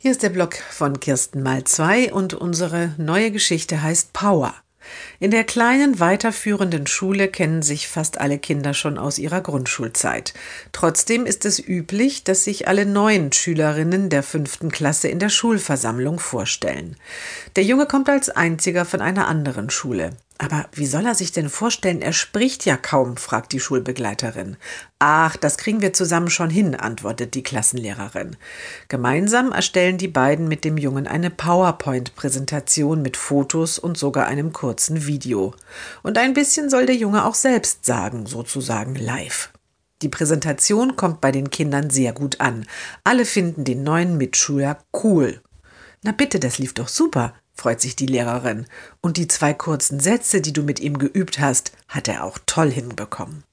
Hier ist der Blog von Kirsten mal zwei und unsere neue Geschichte heißt Power. In der kleinen weiterführenden Schule kennen sich fast alle Kinder schon aus ihrer Grundschulzeit. Trotzdem ist es üblich, dass sich alle neuen Schülerinnen der fünften Klasse in der Schulversammlung vorstellen. Der Junge kommt als einziger von einer anderen Schule. Aber wie soll er sich denn vorstellen? Er spricht ja kaum, fragt die Schulbegleiterin. Ach, das kriegen wir zusammen schon hin, antwortet die Klassenlehrerin. Gemeinsam erstellen die beiden mit dem Jungen eine PowerPoint-Präsentation mit Fotos und sogar einem kurzen Video. Und ein bisschen soll der Junge auch selbst sagen, sozusagen live. Die Präsentation kommt bei den Kindern sehr gut an. Alle finden den neuen Mitschüler cool. Na bitte, das lief doch super, freut sich die Lehrerin. Und die zwei kurzen Sätze, die du mit ihm geübt hast, hat er auch toll hinbekommen.